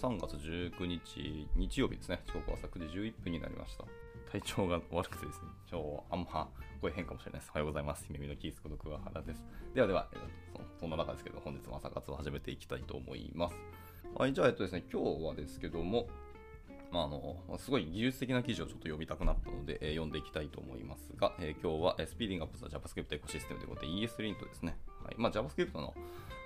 3月19日、日曜日ですね。時刻は朝9時11分になりました。体調が悪くてですね、今日あんま声変かもしれないです。おはようございます。姫のキースこと桑原です。ではでは、そそんな中ですけど、本日も朝活を始めていきたいと思います。はい、じゃあ、えっとですね、今日はですけども、まあ、あのすごい技術的な記事をちょっと読みたくなったので、えー、読んでいきたいと思いますが、えー、今日は、えー、スピーディングアップザ JavaScript エコシステムということで ESLint ですね。はいまあ、JavaScript の、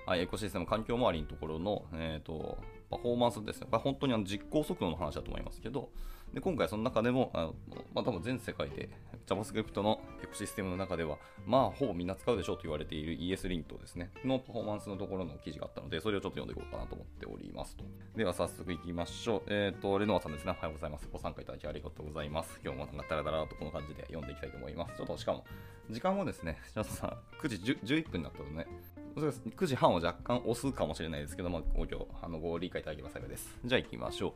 はい、エコシステム環境周りのところの、えーと、パフォーマンスですね。これ本当にあの実行速度の話だと思いますけど、で今回その中でも、あのまあ、多分全世界で JavaScript のエコシステムの中では、まあ、ほぼみんな使うでしょうと言われている ESLint ですね、のパフォーマンスのところの記事があったので、それをちょっと読んでいこうかなと思っておりますと。では、早速いきましょう。えっ、ー、と、レノアさんですね。おはようございます。ご参加いただきありがとうございます。今日もなんかダラダラとこの感じで読んでいきたいと思います。ちょっとしかも、時間もですね、ちょっとさ、9時10 11分になったのね、9時半を若干押すかもしれないですけども、ごあのご理解いただければ幸いです。じゃあ行きましょう。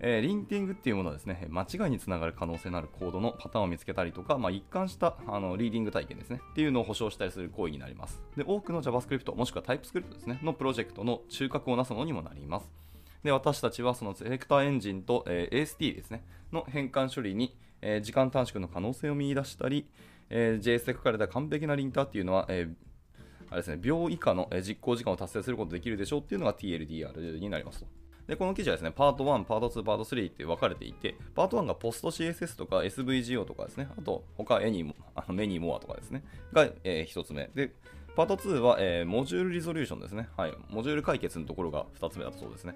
えー、リンティングっていうものはですね、間違いにつながる可能性のあるコードのパターンを見つけたりとか、まあ、一貫したあのリーディング体験ですね、っていうのを保証したりする行為になります。で、多くの JavaScript、もしくは TypeScript ですね、のプロジェクトの中核をなすものにもなります。で、私たちはそのセレクターエンジンと、えー、AST ですね、の変換処理に、えー、時間短縮の可能性を見出したり、えー、JS で書かれた完璧なリンターっていうのは、えーあれですね、秒以下の実行時間を達成することができるでしょうっていうのが TLDR になりますと。で、この記事はですね、パート1、パート2、パート3って分かれていて、パート1がポスト CSS とか SVGO とかですね、あと他エニも、あのメニーモアとかですね、が、えー、1つ目。で、パート2は、えー、モジュールリゾリューションですね。はい。モジュール解決のところが2つ目だとそうですね。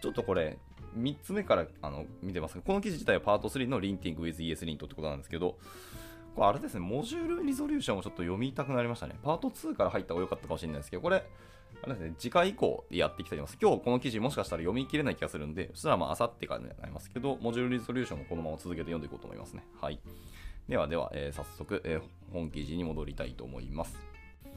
ちょっとこれ、3つ目からあの見てますがこの記事自体はパート3のリンティング with ESLint ってことなんですけど、これあれですね、モジュールリゾリューションをちょっと読みたくなりましたね。パート2から入った方が良かったかもしれないですけど、これ、あれですね、次回以降やっていきたいと思います。今日この記事もしかしたら読み切れない気がするんで、そしたらまあ、あさってからになりますけど、モジュールリゾリューションもこのまま続けて読んでいこうと思いますね。はい。ではでは、えー、早速、えー、本記事に戻りたいと思います。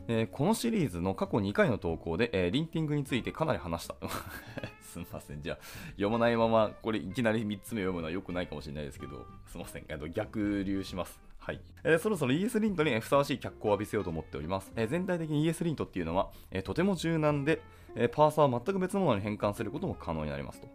えー、このシリーズの過去2回の投稿で、えー、リンティングについてかなり話した。すみません。じゃあ、読まないまま、これいきなり3つ目読むのは良くないかもしれないですけど、すみません。逆流します。はい。えー、そろそろ ES リントにふさわしい脚光を浴びせようと思っております。えー、全体的に ES リントっていうのは、えー、とても柔軟で、えパーサーを全く別のものに変換することも可能になりますと。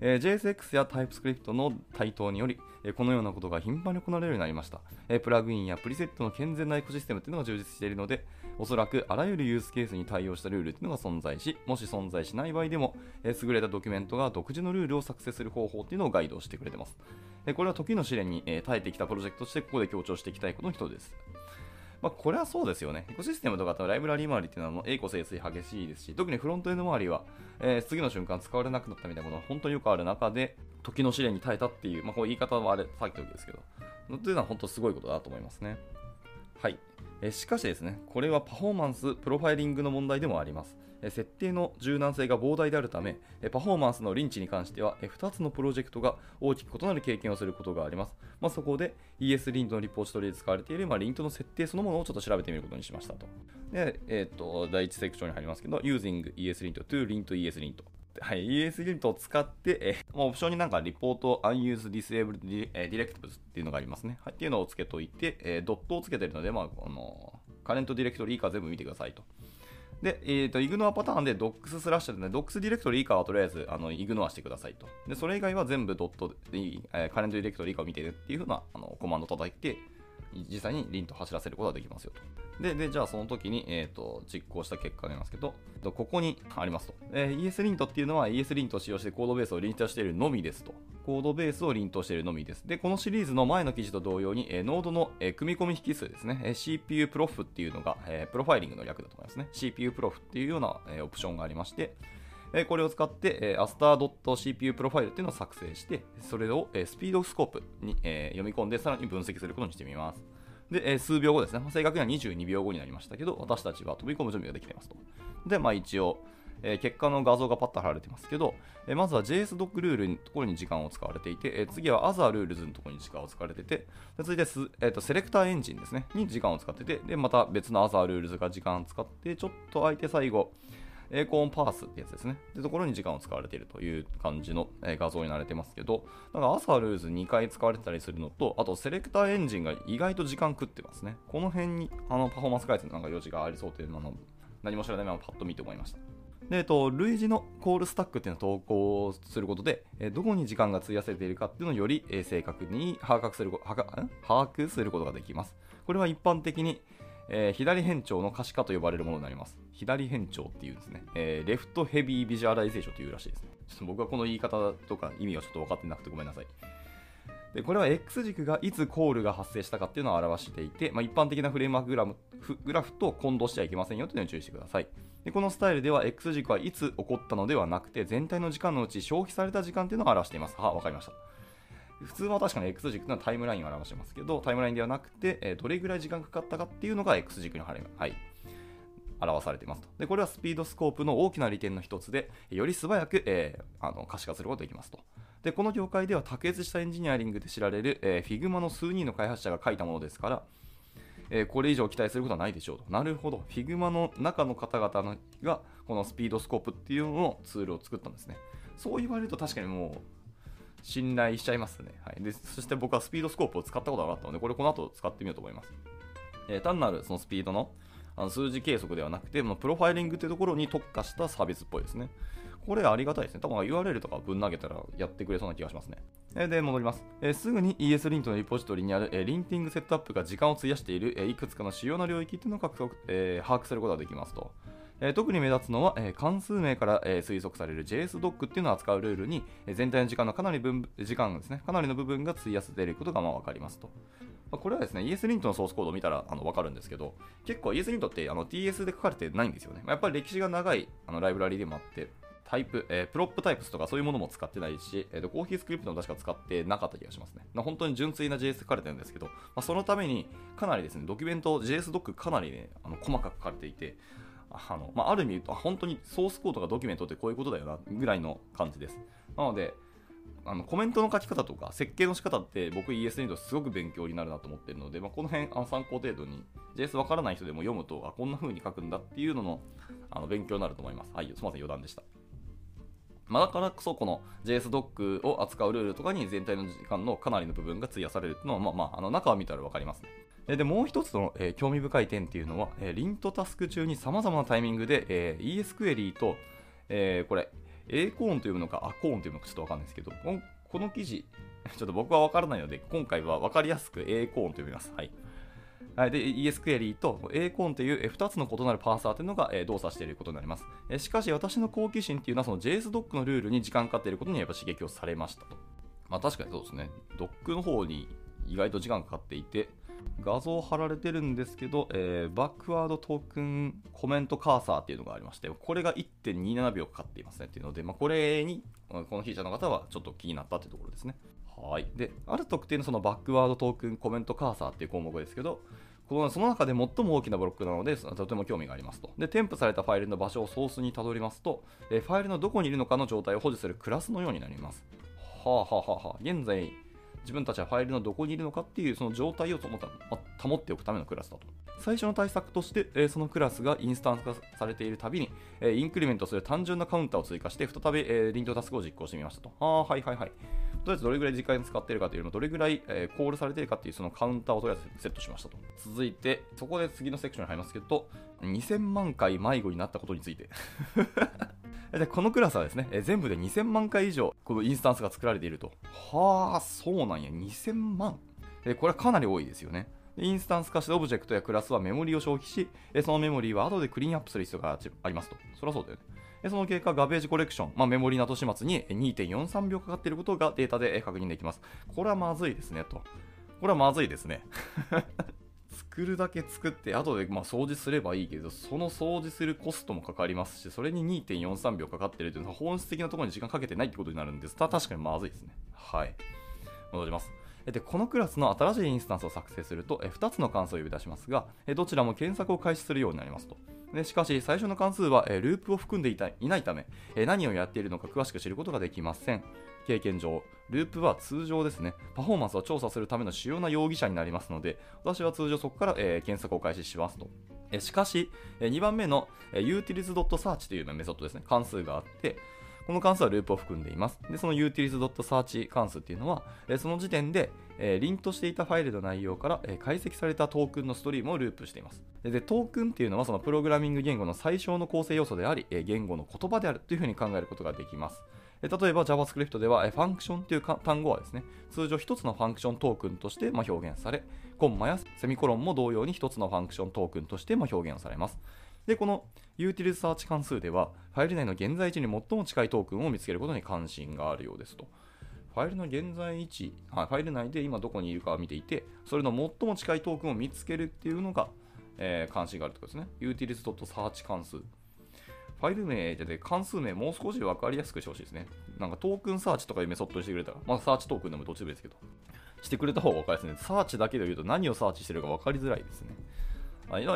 え JSX や TypeScript の台頭により、えこのようなことが頻繁に行われるようになりました。えプラグインやプリセットの健全なエコシステムというのが充実しているので、おそらくあらゆるユースケースに対応したルールというのが存在し、もし存在しない場合でも、え優れたドキュメントが独自のルールを作成する方法というのをガイドしてくれています。えこれは時の試練にえ耐えてきたプロジェクトとしてここで強調していきたいことの一つです。まあ、これはそうですよね。エコシステムとかとライブラリー周りっていうのはもう栄枯盛衰激しいですし、特にフロントエンド周りは、えー、次の瞬間使われなくなったみたいなことが本当によくある中で、時の試練に耐えたっていう、まあ、こう言い方はあれ、さっきの時ですけど、というのは本当すごいことだと思いますね。はい。えしかしですね、これはパフォーマンス、プロファイリングの問題でもあります。設定の柔軟性が膨大であるため、パフォーマンスのリンチに関しては、2つのプロジェクトが大きく異なる経験をすることがあります。まあ、そこで ESLint のリポジトリで使われている、まあ、リントの設定そのものをちょっと調べてみることにしましたと。で、えっ、と、第1セクションに入りますけど、using ESLint to lint ESLint。はい、ESLint を使って、えー、オプションになんかリポート unused disabled directives っていうのがありますね。はい、っていうのをつけといて、えー、ドットをつけてるので、まあ、このカレントディレクトリー以下全部見てくださいと。で、えーと、 ignore pattern で docs スラッシュでね、docs ディレクトリ以下はとりあえずあの ignore してくださいと。で、それ以外は全部ドットで、えー、カレントディレクトリ以下を見てるっていうふうなあのコマンドを叩いて、実際に lint 走らせることができますよと。で、でじゃあその時に、えーと、実行した結果になりますけど、ここにありますと。えー、ESLint っていうのは ESLint を使用してコードベースを lint しているのみですと。コードベースを lint しているのみです。で、このシリーズの前の記事と同様に、えー、 Node の、えー、組み込み引数ですね、えー、CPU prof っていうのが、えー、プロファイリングの略だと思いますね。CPU prof っていうような、えー、オプションがありまして、えこれを使って、え aster.cpu プロファイルっていうのを作成して、それを、えスピードスコープに、え読み込んで、さらに分析することにしてみます。で、え数秒後ですね。正確には22秒後になりましたけど、私たちは飛び込む準備ができていますと。で、まあ一応、え結果の画像がパッと貼られてますけど、えまずは JSDoc ルールのところに時間を使われていて、え次は Other Rules のところに時間を使われてて、で続いてす、えーと、セレクターエンジンですね、に時間を使ってて、で、また別の Other Rules が時間を使って、ちょっと空いて最後、エーコーンパースってやつですね。ってところに時間を使われているという感じの、え画像になれてますけど、なんか朝ルーズ2回使われてたりするのと、あとセレクターエンジンが意外と時間食ってますね。この辺にあのパフォーマンス開発のなんか余地がありそうというのを何も知らないままパッと見て思いました。で、えっと、類似のコールスタックっていうのを投稿することで、えどこに時間が費やされているかっていうのをより、え正確に把握する把握することができます。これは一般的に、えー、左偏重の可視化と呼ばれるものになります。左偏重っていうんですね。えー、 left heavy visualization というらしいですね。ちょっと僕はこの言い方とか意味はちょっと分かってなくてごめんなさい。でこれは X 軸がいつコールが発生したかっていうのを表していて、まあ、一般的なフレームワークグラムグラフと混同してはいけませんよというのに注意してください。でこのスタイルでは X 軸はいつ起こったのではなくて全体の時間のうち消費された時間っていうのを表しています。は、わかりました。普通は確かに X 軸というのはタイムラインを表してますけど、タイムラインではなくて、えどれぐらい時間かかったかっていうのが X 軸に、はい、表されていますとで。これはスピードスコープの大きな利点の一つで、より素早く、えー、あの可視化することができますと。で、この業界では卓越したエンジニアリングで知られる、えー、Figma の数人の開発者が書いたものですから、えー、これ以上期待することはないでしょうと。なるほど。Figma の中の方々のが、このスピードスコープっていうのをツールを作ったんですね。そう言われると確かにもう、信頼しちゃいますね。はい、でそして僕はスピードスコープを使ったことがなかったので、これこの後使ってみようと思います。えー、単なるそのスピードのあの数字計測ではなくて、プロファイリングというところに特化したサービスっぽいですね。これありがたいですね。多分 URL とかぶん投げたらやってくれそうな気がしますね。えで、戻ります。えすぐに ESLint のリポジトリにある、え linting セットアップが時間を費やしている、えいくつかの主要な領域というのを獲得、え把握することができますと。え特に目立つのは、え関数名から、え推測される JSDoc っていうのを扱うルールに、え全体の時間のかなり分時間ですね、かなりの部分が費やされることがまあ分かりますと。まこれはですね、ESLint のソースコードを見たらあの分かるんですけど、結構 ESLint ってあの TS で書かれてないんですよね。ま、やっぱり歴史が長いあのライブラリでもあって、タイプ、えー、プロップタイプスとかそういうものも使ってないし、えーと、コーヒースクリプトも確か使ってなかった気がしますね。ま本当に純粋な JS 書かれてるんですけど、まあ、そのためにかなりですね、ドキュメント、JS ドックかなりね、あの細かく書かれていて、あのまあ、ある意味言うと、本当にソースコードがドキュメントってこういうことだよなぐらいの感じです。なので、あのコメントの書き方とか設計の仕方って僕 ES にとすごく勉強になるなと思ってるので、まあ、この辺あの参考程度に JS わからない人でも読むとあこんな風に書くんだっていうののあの勉強になると思います。はい、すみません余談でした。まあ、だからこそこの JSDoc を扱うルールとかに全体の時間のかなりの部分が費やされるっていうのは、まあまあ、あの中を見たら分かりますね。で、もう一つの、えー、興味深い点っていうのは、えー、リントタスク中に様々なタイミングで、えー、ES クエリーと、えー、これ、A コーンというのか、アコーンというのかちょっとわかんないですけど、この記事、ちょっと僕はわからないので、今回はわかりやすく A コーンと呼びます。はい。で、ES クエリーと A コーンという2つの異なるパーサーというのが動作していることになります。しかし、私の好奇心っていうのはその JSDoc のルールに時間かかっていることにやっぱ刺激をされましたと。まあ確かにそうですね。Doc の方に意外と時間かかっていて、画像貼られてるんですけど、えー、バックワードトークンコメントカーサーっていうのがありまして、これが1.27秒かかっていますねっていうので、まあ、これに、このフィーチャーの方はちょっと気になったというところですね。はい。で、ある特定のそのバックワードトークンコメントカーサーっていう項目ですけど、このその中で最も大きなブロックなので、とても興味がありますと。で、添付されたファイルの場所をソースにたどりますと、えファイルのどこにいるのかの状態を保持するクラスのようになります。はあはあはあはあ。現在、自分たちはファイルのどこにいるのかっていうその状態を保っておくためのクラスだと。最初の対策として、えそのクラスがインスタンス化されているたびに、えインクリメントする単純なカウンターを追加して、再び、えリントタスクを実行してみましたと。ああ、はいはいはい。とりあえずどれぐらい時間使っているかというのどれぐらい、え、コールされているかというそのカウンターをとりあえずセットしましたと。続いて、そこで次のセクションに入りますけど、2000万回迷子になったことについてでこのクラスはですね、え全部で2000万回以上、このインスタンスが作られていると。はあ、そうなんや、2000万。でこれはかなり多いですよね。インスタンス化したオブジェクトやクラスはメモリを消費し、そのメモリーは後でクリーンアップする必要がありますと。そりゃそうだよね。その結果、ガベージコレクション、まあ、メモリの後始末に2.43秒かかっていることがデータで確認できます。これはまずいですね、と。これはまずいですね。作るだけ作って、後でまあ掃除すればいいけど、その掃除するコストもかかりますし、それに2.43秒かかってるというのは本質的なところに時間かけてないってことになるんです。確かにまずいですね。はい。戻ります。でこのクラスの新しいインスタンスを作成すると2つの関数を呼び出しますがどちらも検索を開始するようになりますとでしかし、最初の関数は、ループを含んでいないため、何をやっているのか詳しく知ることができません。経験上、ループは通常ですね、パフォーマンスを調査するための主要な容疑者になりますので、私は通常そこから、え検索を開始しますと。えしかし、え2番目の、え utils.search というメソッドですね、関数があって、この関数はループを含んでいます。で、その utils.search 関数っていうのは、えその時点でえー、 lint していたファイルの内容から、え、解析されたトークンのストリームをループしています。で、トークンっていうのはそのプログラミング言語の最小の構成要素であり、え、言語の言葉であるというふうに考えることができます。例えば JavaScript では、 function という単語はですね、通常1つの function トークンとして表現され、コンマやセミコロンも同様に1つの function トークンとして表現されます。で、この Util Search 関数では、ファイル内の現在地に最も近いトークンを見つけることに関心があるようですと。ファイルの現在位置、はい、ファイル内で今どこにいるかを見ていて、それの最も近いトークンを見つけるっていうのが、えー、関心があるということですね。utils.search 関数。ファイル名じゃで関数名もう少し分かりやすくしてほしいですね。なんかトークンサーチとかいうメソッドにしてくれたら、まあサーチトークンでもどっちでもいいですけど、してくれた方が分かりやすいですね。サーチだけで言うと何をサーチしてるか分かりづらいですね。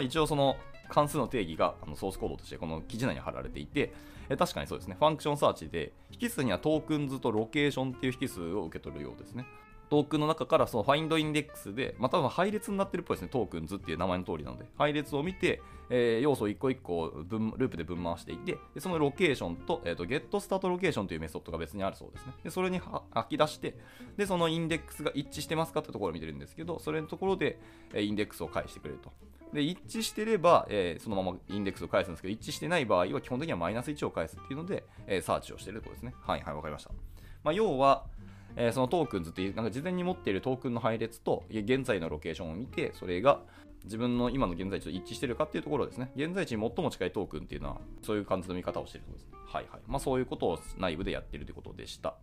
一応その関数の定義があのソースコードとしてこの記事内に貼られていて、え確かにそうですね。 function search で、引数には tokens と location っていう引数を受け取るようですね。トークンの中からその findIndex で、まあ、多分配列になってるっぽいですね。 tokens っていう名前の通りなので、配列を見て、えー、要素を一個一個分ループで分回していて、でその location と、えーと、 getStartLocation というメソッドが別にあるそうですね。でそれに吐き出して、でそのインデックスが一致してますかってところを見てるんですけど、それのところで、えインデックスを返してくれると。で一致してれば、えー、そのままインデックスを返すんですけど、一致してない場合は基本的にはマイナス1を返すっていうので、えー、サーチをしているところですね。はいはい、わかりました。まあ、要は、えー、その tokens っていう、なんか事前に持っているトークンの配列と、現在のロケーションを見て、それが自分の今の現在地と一致してるかっていうところですね。現在地に最も近いトークンっていうのは、そういう感じの見方をしてるところですね。はいはい。まあそういうことを内部でやってるということでした。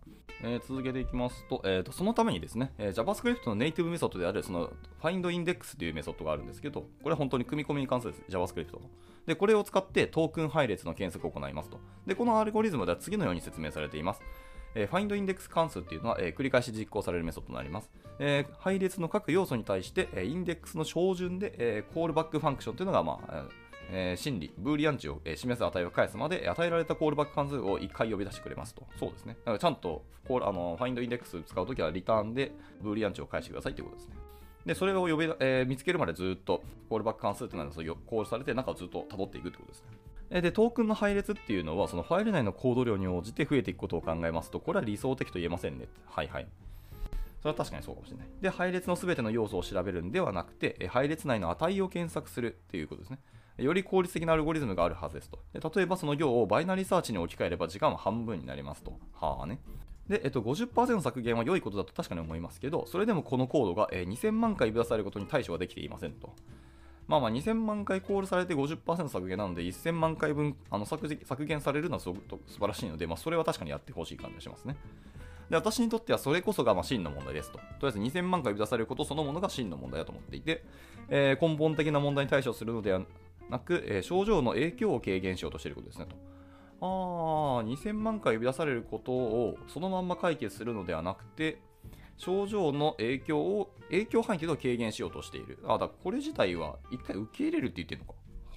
えー、続けていきますと、えーと、そのためにですね、えー、JavaScript のネイティブメソッドである、その FindIndex というメソッドがあるんですけど、これは本当に組み込みの関数です。JavaScript の。で、これを使ってトークン配列の検索を行いますと。で、このアルゴリズムでは次のように説明されています。えー、FindIndex 関数っていうのは、えー、繰り返し実行されるメソッドになります。えー、配列の各要素に対して、えー、インデックスの昇順で、えー、 callback function というのが、まあ、えー、真理、ブーリアン値を、えー、示す値を返すまで、与えられたコールバック関数を1回呼び出してくれますと。そうですね。だからちゃんとコールあの findIndex 使うときはリターンでブーリアン値を返してくださいということですね。で、それを呼び、えー、見つけるまでずっとコールバック関数っていうのはコールされて中をずっと辿っていくってことですね。で、トークンの配列っていうのは、そのファイル内のコード量に応じて増えていくことを考えますと、これは理想的と言えませんね。はいはい。それは確かにそうかもしれない。で、配列の全ての要素を調べるんではなくて、配列内の値を検索するっていうことですね。より効率的なアルゴリズムがあるはずですと。で例えばその行をバイナリーサーチに置き換えれば時間は半分になりますと。はあね。で、えっと、50%削減は良いことだと確かに思いますけど、それでもこのコードが、2000万回呼び出されることに対処はできていませんと。まあまあ2000万回コールされて50%削減なので1000万回分あの削減されるのはすごく素晴らしいので、まあ、それは確かにやってほしい感じがしますね。で私にとってはそれこそがま真の問題ですと。とりあえず2000万回呼び出されることそのものが真の問題だと思っていて、えー、根本的な問題に対処するのではなく、えー、症状の影響を軽減しようとしていることですねと。ああ、2000万回呼び出されることをそのまんま解決するのではなくて、症状の影響を、影響範囲というのを軽減しようとしている。あ、だこれ自体は一回受け入れるって言ってるのか。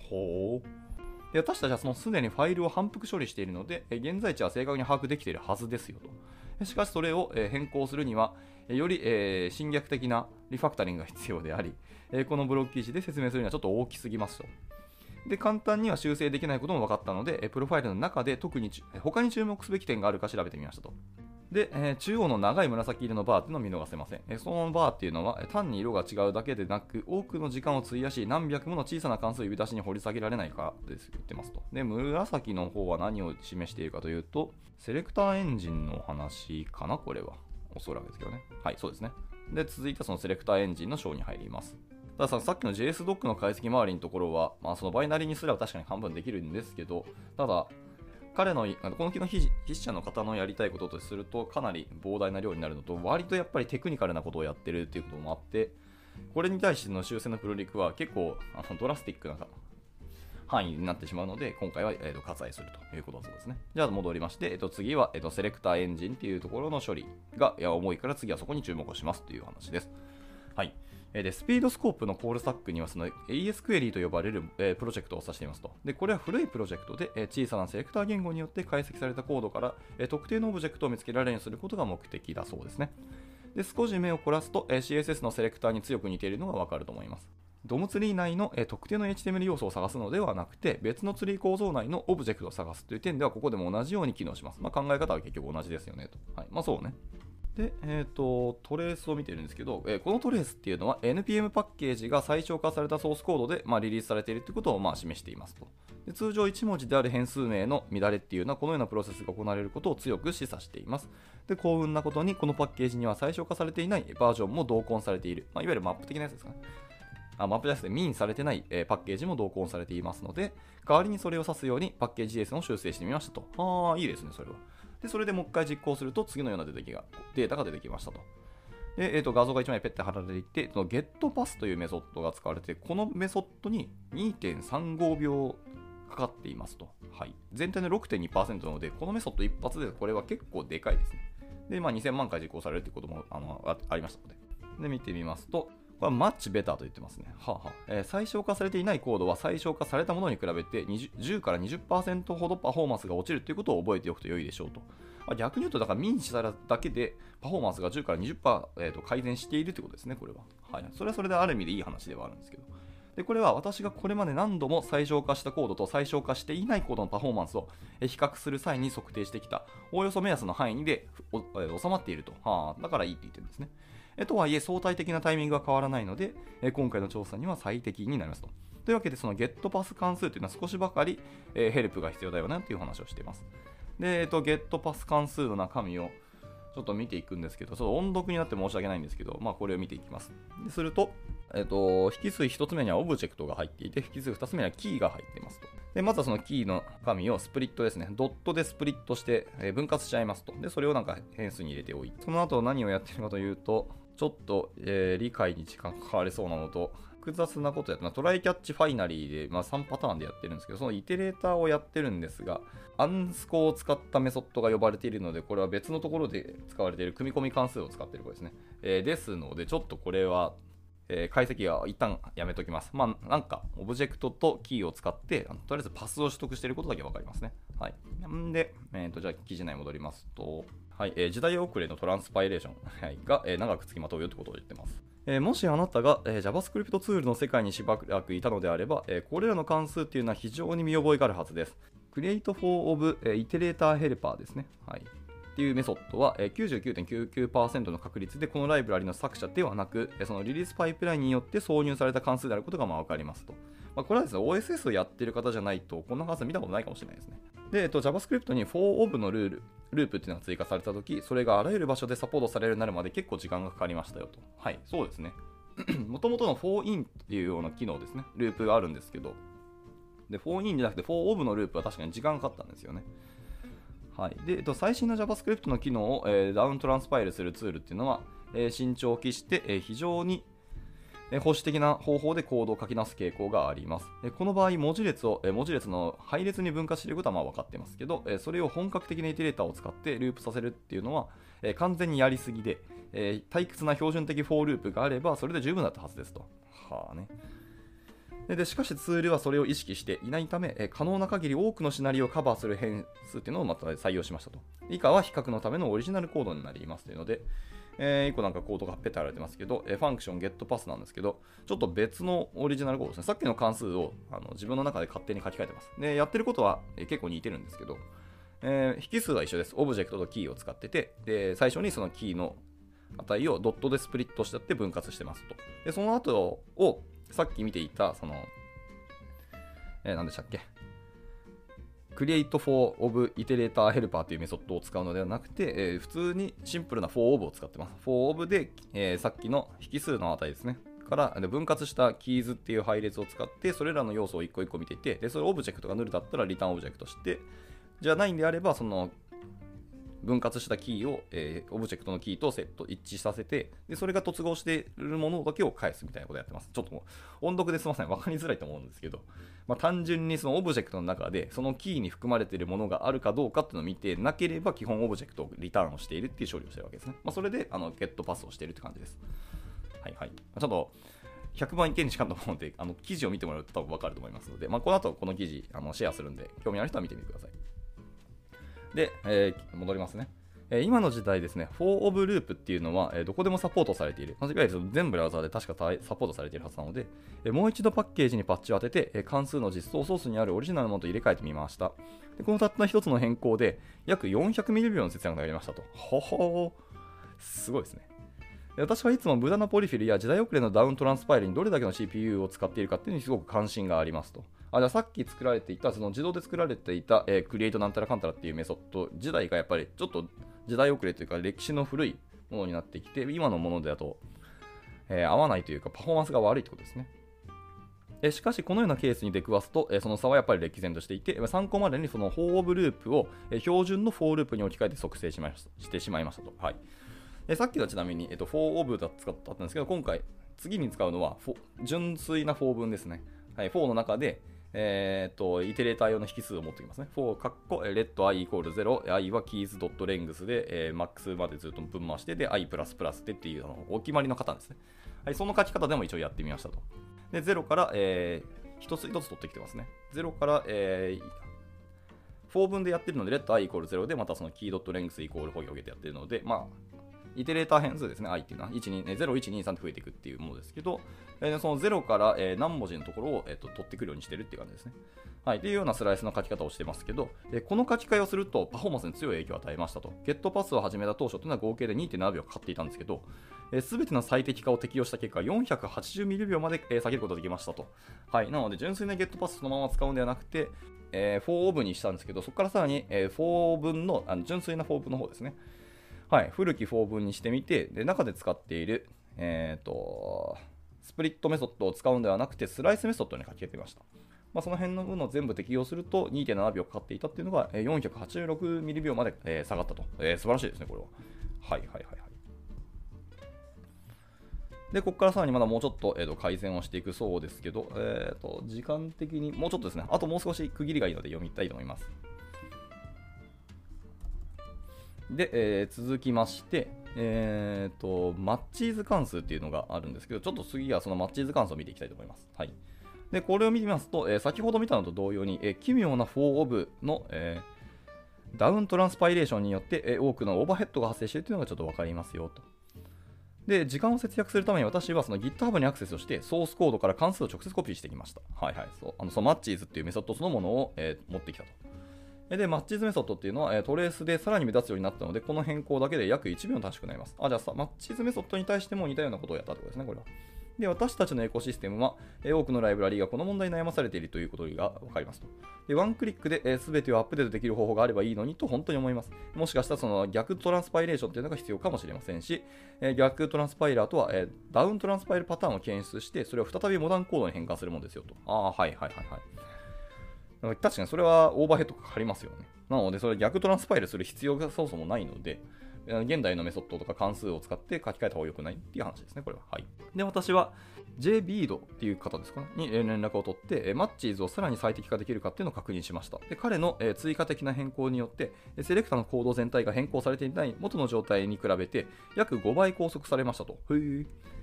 ほう。で私たちはそのすでにファイルを反復処理しているので、現在地は正確に把握できているはずですよと。しかしそれを変更するには、より、え侵略的なリファクタリングが必要であり、このブロック記事で説明するにはちょっと大きすぎますと。で、簡単には修正できないことも分かったので、プロファイルの中で特に他に注目すべき点があるか調べてみましたと。で、えー、中央の長い紫色のバーっていうのを見逃せません。えー、そのバーっていうのは、単に色が違うだけでなく、多くの時間を費やし、何百もの小さな関数を指出しに掘り下げられないかです言ってますと。で、紫の方は何を示しているかというと、セレクターエンジンの話かなこれは。おそらくですけどね。はい、そうですね。で、続いてそのセレクターエンジンの章に入ります。ただささっきの JSDoc の解析周りのところは、まあ、そのバイナリーにすれば確かに半分できるんですけど、ただ、彼の、この木の筆者の方のやりたいこととすると、かなり膨大な量になるのと、割とやっぱりテクニカルなことをやってるっていうこともあって、これに対しての修正のプロリクは結構あのドラスティックな範囲になってしまうので、今回は、えー、と割愛するということだそうですね。じゃあ戻りまして、えー、と次は、えー、とセレクターエンジンっていうところの処理がいや重いから次はそこに注目をしますという話です。はい。で、 Speedscope のコールスタックにはその AS クエリーと呼ばれる、えプロジェクトを指していますと。で、これは古いプロジェクトで、え小さなセレクター言語によって解析されたコードから、え特定のオブジェクトを見つけられるようにすることが目的だそうですね。で、少し目を凝らすと、え CSS のセレクターに強く似ているのがわかると思います。 DOM ツリー内の、え特定の HTML 要素を探すのではなくて、別のツリー構造内のオブジェクトを探すという点では、ここでも同じように機能します。まあ、考え方は結局同じですよねと。はい。まあそうね。で、えーと、トレースを見てるんですけど、えー、このトレースっていうのは NPM パッケージが最小化されたソースコードで、まあ、リリースされているということを、まあ、示していますとで。通常1文字である変数名の乱れっていうのはこのようなプロセスが行われることを強く示唆しています。で、幸運なことにこのパッケージには最小化されていないバージョンも同梱されている。まあ、いわゆるマップ的なやつですかね。あマップじゃなくてミンされてない、えー、パッケージも同梱されていますので、代わりにそれを指すようにパッケージ JSON を修正してみましたと。ああ、いいですね、それは。で、それでもう一回実行すると次のような出てきがデータが出てきましたと。で、えー、と画像が1枚ペッて貼られていて、その getPass というメソッドが使われて、このメソッドに2.35秒かかっていますと。はい、全体の6.2%なので、このメソッド一発でこれは結構でかいですね。で、まあ、2000万回実行されるということもあのありましたので。で、見てみますと、これはマッチベターと言ってますね。はあはあえー、最小化されていないコードは最小化されたものに比べて10から20%ほどパフォーマンスが落ちるということを覚えておくと良いでしょうとま。逆に言うと、だから民主しただけでパフォーマンスが10から20%、えー、と改善しているということですね、これは。はい。それはそれである意味でいい話ではあるんですけど。でこれは私がこれまで何度も最小化したコードと最小化していないコードのパフォーマンスを比較する際に測定してきたおおよそ目安の範囲で収まっていると。はあ、だからいいって言ってるんですね。えとはいえ相対的なタイミングは変わらないので、え今回の調査には最適になりますと。というわけで、その GetPass 関数というのは少しばかり、えヘルプが必要だよなという話をしています。で、えっと、GetPass 関数の中身をちょっと見ていくんですけど、ちょっと音読になって申し訳ないんですけど、まあこれを見ていきます。ですると、えっと、引数1つ目にはオブジェクトが入っていて、引数2つ目にはキーが入っていますと。で、まずはそのキーの紙をスプリットですね。ドットでスプリットして、分割しちゃいますと。で、それをなんか変数に入れておいて、その後何をやってるかというと、ちょっと、えー、理解に時間かかりそうなのと、複雑なことやって try catch finally で、まあ、3パターンでやってるんですけど、そのイテレーターをやってるんですが、アンスコを使ったメソッドが呼ばれているので、これは別のところで使われている組み込み関数を使ってる子ですね。えー、ですので、ちょっとこれは、えー、解析は一旦やめときます。まあ、なんか、オブジェクトとキーを使って、あのとりあえずパスを取得していることだけわかりますね。はい。んで、えーと、じゃあ記事内戻りますと、はい、えー、時代遅れのトランスパイレーション、が、えー、長くつきまとうよということを言ってます。えー、もしあなたが、えー、JavaScript ツールの世界にしばらくいたのであれば、えー、これらの関数っていうのは非常に見覚えがあるはずです。Create for of、え Iterator Helper ですね。はい。っていうメソッドは、え99.99%の確率でこのライブラリの作者ではなく、そのリリースパイプラインによって挿入された関数であることがまあ分かりますと。まあ、これはですね、OSS をやってる方じゃないと、こんな関数見たことないかもしれないですね。で、えっと、JavaScript に for of のルール、ループっていうのが追加されたとき、それがあらゆる場所でサポートされるようになるまで結構時間がかかりましたよと。はい、そうですね。もともとの for in っていうような機能ですね。ループがあるんですけど、で、4in じゃなくて for of のループは確かに時間かかったんですよね。はい。で、えっと、最新の JavaScript の機能を、えー、ダウントランスパイルするツールっていうのは、えー、慎重を期して、えー、非常に保守的な方法でコードを書き出す傾向があります。この場合、文字列を文字列の配列に分割していることはまあ分かってますけど、それを本格的なイテレーターを使ってループさせるっていうのは完全にやりすぎで、退屈な標準的フォーループがあればそれで十分だったはずですと。はあね。でしかしツールはそれを意識していないため、可能な限り多くのシナリオをカバーする変換っていうのをまた採用しましたと。以下は比較のためのオリジナルコードになりますというので、えー、1個なんかコードがペッて貼られてますけど、えー、 function getPath なんですけど、ちょっと別のオリジナルコードですね。さっきの関数をあの自分の中で勝手に書き換えてます。で、やってることは、えー、結構似てるんですけど、えー、引数は一緒です。オブジェクトとキーを使ってて、で、最初にそのキーの値をドットでスプリットしちゃって分割してますと。で、その後を、さっき見ていた、その、えー、何でしたっけ？Create for of iterator helper というメソッドを使うのではなくて、えー、普通にシンプルな for of を使ってます。for of で、えー、さっきの引数の値ですね。から分割した keys っていう配列を使って、それらの要素を一個一個見ていて、で、それオブジェクトがヌルだったら return object して、じゃないんであれば、その分割したキーを、えー、オブジェクトのキーとセット一致させてで、それが突合しているものだけを返すみたいなことをやってます。ちょっともう音読ですみません。わかりづらいと思うんですけど、まあ、単純にそのオブジェクトの中で、そのキーに含まれているものがあるかどうかっていうのを見てなければ、基本オブジェクトをリターンをしているっていう処理をしてるわけですね。まあ、それで、あの、 getPath をしているって感じです。はいはい。ちょっと、百聞は一見にしかずと思うので、あの記事を見てもらうと多分分かると思いますので、まあ、この後この記事あのシェアするんで、興味ある人は見てみてください。で、えー、戻りますね。え今の時代ですね、for of loop っていうのは、えどこでもサポートされている。いわゆる全ブラウザーで確かサポートされているはずなので、えもう一度パッケージにパッチを当てて、え関数の実装ソースにあるオリジナルのものと入れ替えてみました。でこのたった一つの変更で、約400ミリ秒の節約になりましたと。ほほすごいですね。私はいつも無駄なポリフィルや時代遅れのダウントランスパイルにどれだけの CPU を使っているかっていうのにすごく関心がありますと。あじゃあさっき作られていた、その自動で作られていた、えー、 create なんたらかんたらっていうメソッド自体がやっぱりちょっと時代遅れというか歴史の古いものになってきて、今のものだと、えー、合わないというかパフォーマンスが悪いってことですね。えしかし、このようなケースに出くわすと、えその差はやっぱり歴然としていて、参考までにそのフォーオブループを、え標準のフォーループに置き換えて作成しましたしてしまいましたと。はいえさっきはちなみに、えっと、フォーオブだ使ったんですけど、今回、次に使うのは純粋な for 文ですね。はい、フォーの中で、えー、と、イテレーター用の引数を持ってきますね。for、カッコ、let i イコール0、i は keys.length で、えー、max までずっとぶん回して、で、i プラスプラスでっていうあのお決まりの型ですね。はい、その書き方でも一応やってみましたと。で、0から、えー、一つ一つ取ってきてますね。0から、えー、 for 文でやってるので、let i イコール0で、またその key.length イコールを広げてやってるので、まあ、イテレーター変数ですね、i っていうのは、0、1、2、3って増えていくっていうものですけど、えー、その0から、え、何文字のところを、えーと、取ってくるようにしてるっていう感じですね。はい、っていうようなスライスの書き方をしてますけど、えこの書き換えをするとパフォーマンスに強い影響を与えましたと。ゲットパスを始めた当初というのは合計で2.7秒かかっていたんですけど、す、べ、ての最適化を適用した結果、480ミリ秒まで、えー、下げることができましたと。はい、なので、純粋なゲットパスそのまま使うんではなくて、え、4オーブにしたんですけど、そこからさらに、えー、4分のあの純粋な4分の方ですね。はい、古き4分にしてみて、で中で使っている、えーと、スプリットメソッドを使うんではなくて、スライスメソッドに書き換えてみました。まあ、その辺のものを全部適用すると2.7秒かかっていたっていうのが486ミリ秒まで下がったと。えー、素晴らしいですね、これは。はいはいはいはい。で、ここからさらにまだもうちょっと,、えー、と改善をしていくそうですけど、えーと、時間的にもうちょっとですね、あともう少し区切りがいいので読みたいと思います。で、えー、続きまして、えーと、マッチーズ関数っていうのがあるんですけど、ちょっと次はそのマッチーズ関数を見ていきたいと思います。はい、でこれを見てみますと、えー、先ほど見たのと同様に、えー、奇妙な4オブの、えー、ダウントランスパイレーションによって、え、多くのオーバーヘッドが発生しているというのがちょっと分かりますよと。で、時間を節約するために私はその GitHub にアクセスをして、ソースコードから関数を直接コピーしてきました。はいはい。そうあのそのマッチーズっていうメソッドそのものを、え、持ってきたと。で、マッチーズメソッドっていうのは、トレースでさらに目立つようになったので、この変更だけで約1秒短縮になります。あ、じゃあさ、マッチーズメソッドに対しても似たようなことをやったってことですね、これは。で、私たちのエコシステムは、多くのライブラリーがこの問題に悩まされているということが分かりますと。で、ワンクリックで、え、全てをアップデートできる方法があればいいのにと本当に思います。もしかしたらその逆トランスパイレーションというのが必要かもしれませんし、え、逆トランスパイラーとは、え、ダウントランスパイルパターンを検出して、それを再びモダンコードに変換するものですよと。ああ、はいはいはいはい。確かにそれはオーバーヘッドかかりますよね。なので、それ逆トランスパイルする必要がそもそもないので、現代のメソッドとか関数を使って書き換えた方が良くないっていう話ですね、これは。はい。で、私は JBead っていう方ですか？ね、に連絡を取って、マッチーズをさらに最適化できるかっていうのを確認しました。で、彼の追加的な変更によって、セレクターのコード全体が変更されていない元の状態に比べて、約5倍高速されましたと。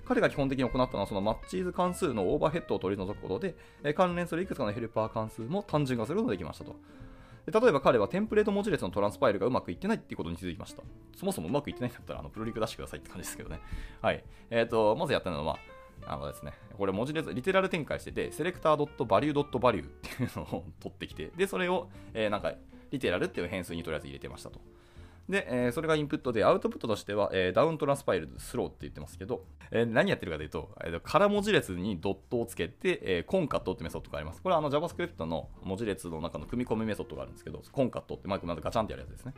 彼が基本的に行ったのは、そのマッチーズ関数のオーバーヘッドを取り除くことで、関連するいくつかのヘルパー関数も単純化することができましたと。例えば彼はテンプレート文字列のトランスパイルがうまくいってないっていうことに気づきました。そもそもうまくいってないんだったら、あのプルリク出してくださいって感じですけどね。はい。えっ、ー、と、まずやったのは、あのですね、これ文字列、リテラル展開してて、セレクター .value.value っていうのを取ってきて、で、それを、えー、なんか、リテラルっていう変数にとりあえず入れてましたと。で、えー、それがインプットで、アウトプットとしては、えー、 down transpile slow って言ってますけど、えー、何やってるかというと、えー、空文字列にドットをつけて、えー、コンカットってメソッドがあります。これはあの JavaScript の文字列の中の組み込みメソッドがあるんですけど、コンカットってマイクまずガチャンってやるやつですね。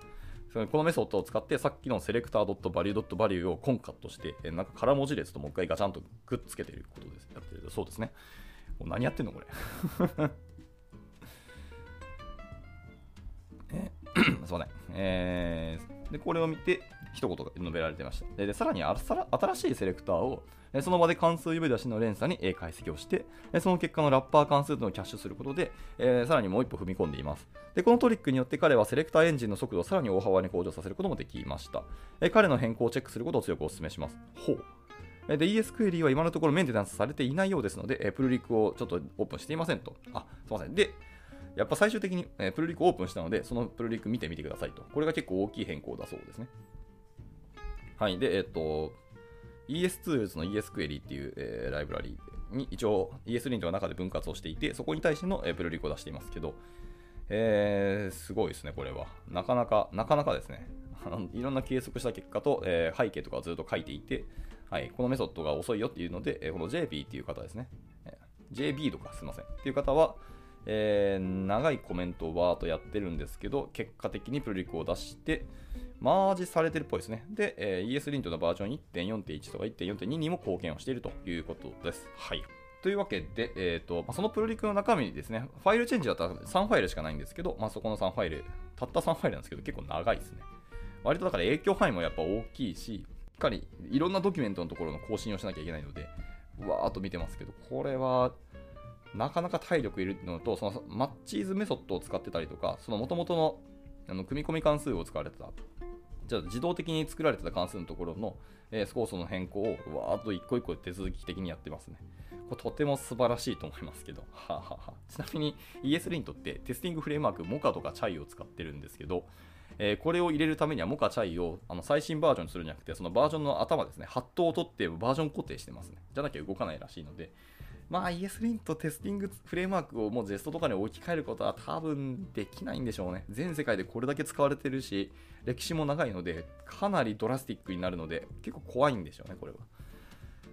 このメソッドを使って、さっきのセレクター .value.value をコンカットして、え、なんか空文字列ともう一回ガチャンとくっつけてることです。やってるそうですね。何やってんのこれ。え すいません。えーで、これを見て、一言が述べられてました。で、さらに新しいセレクターを、その場で関数呼び出しの連鎖に解析をして、その結果のラッパー関数とのキャッシュすることで、え、さらにもう一歩踏み込んでいます。で、このトリックによって彼はセレクターエンジンの速度をさらに大幅に向上させることもできました。え彼の変更をチェックすることを強くお勧めします。ほう。で、ES クエリーは今のところメンテナンスされていないようですので、プルリクをちょっとオープンしていませんと。あ、すいません。で、やっぱ最終的に、えプルリクオープンしたので、そのプルリク見てみてくださいと。これが結構大きい変更だそうですね。はい。で、えっ、と、ES2 の ESQuery っていう、えー、ライブラリに一応 ESLint の中で分割をしていて、そこに対しての、え、プルリクを出していますけど、えー、すごいですね、これは。なかなか、なかなかですね。いろんな計測した結果と、えー背景とかをずっと書いていて、はい、このメソッドが遅いよっていうので、えーこの JB っていう方ですね、えー JB とかすいませんっていう方は、えー長いコメントをわーっとやってるんですけど、結果的にプルリクを出して、マージされてるっぽいですね。で、えー ESLint のバージョン1.4.1とか1.4.2にも貢献をしているということです。はい。というわけで、えーとま、そのプロリクの中身にですね、ファイルチェンジだったら3ファイルしかないんですけど、まあ、そこの3ファイル、たった3ファイルなんですけど、結構長いですね。割とだから影響範囲もやっぱ大きいし、しっかりいろんなドキュメントのところの更新をしなきゃいけないので、わーっと見てますけど、これはなかなか体力いるのと、そのマッチーズメソッドを使ってたりとか、その元々のあの組み込み関数を使われてた、じゃあ自動的に作られてた関数のところの、えー、操作の変更をわーっと一個一個手続き的にやってますね。これとても素晴らしいと思いますけど。はははちなみに ESLint ってテスティングフレームワーク Mocha とか Chai を使ってるんですけど、えーこれを入れるためには Mocha Chai をあの最新バージョンにするんじゃなくて、そのバージョンの頭ですね、ハットを取ってバージョン固定してますね。じゃなきゃ動かないらしいので、まあ ESLint テスティングフレームワークをもう JEST とかに置き換えることは多分できないんでしょうね。全世界でこれだけ使われてるし、歴史も長いので、かなりドラスティックになるので、結構怖いんでしょうね、これは。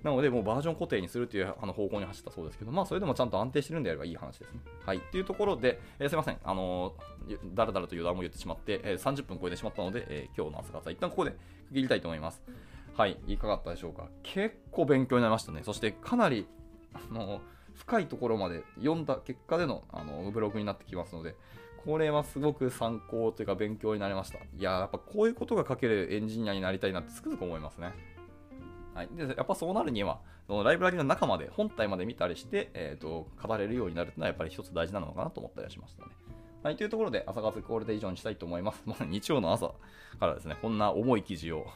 なので、もうバージョン固定にするというあの方向に走ったそうですけど、まあ、それでもちゃんと安定してるんであればいい話ですね。はい。というところで、えーすいません。あのーだらだらと余談も言ってしまって、えー30分超えてしまったので、えー今日の朝方、一旦ここで区切りたいと思います。はい。いかがだったでしょうか。結構勉強になりましたね。そして、かなり、あの深いところまで読んだ結果でのあのブログになってきますので、これはすごく参考というか勉強になりました。いや、やっぱこういうことが書けるエンジニアになりたいなってつくづく思いますね。はい、でやっぱそうなるには、そのライブラリの中まで、本体まで見たりして、えー、と語れるようになるというのはやっぱり一つ大事なのかなと思ったりしましたね。はい、というところで、朝活これで以上にしたいと思います。まあ、日曜の朝からですね、こんな重い記事を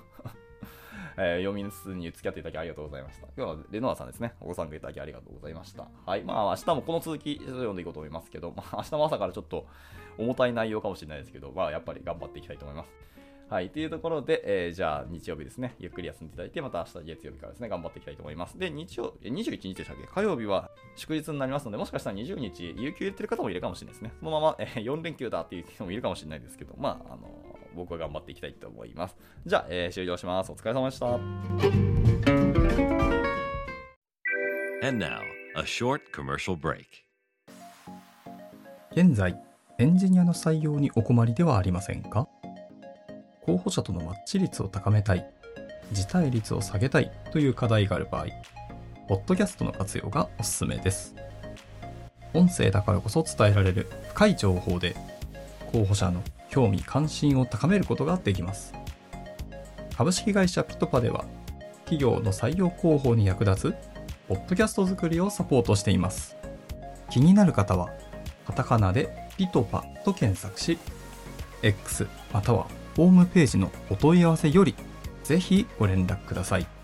えー読み数に付き合っていただきありがとうございました。今日はレノアさんですね。ご参加いただきありがとうございました。はい。まあ、明日もこの続き読んでいこうと思いますけど、まあ、明日も朝からちょっと重たい内容かもしれないですけど、まあ、やっぱり頑張っていきたいと思います。はい。というところで、えーじゃあ、日曜日ですね。ゆっくり休んでいただいて、また明日月曜日からですね、頑張っていきたいと思います。で、日曜、21日でしたっけ？火曜日は祝日になりますので、もしかしたら20日、有給入れてる方もいるかもしれないですね。そのまま、えー4連休だっていう人もいるかもしれないですけど、まあ、あの僕は頑張っていきたいと思います。じゃあ、えー終了します。お疲れ様でした。And now, a short commercial break. 現在、エンジニアの採用にお困りではありませんか？候補者とのマッチ率を高めたい、辞退率を下げたいという課題がある場合、ポッドキャストの活用がおすすめです。音声だからこそ伝えられる深い情報で、候補者の興味関心を高めることができます。株式会社ピトパでは、企業の採用広報に役立つ、ポッドキャスト作りをサポートしています。気になる方は、カタカナでピトパと検索し、X またはホームページのお問い合わせより、ぜひご連絡ください。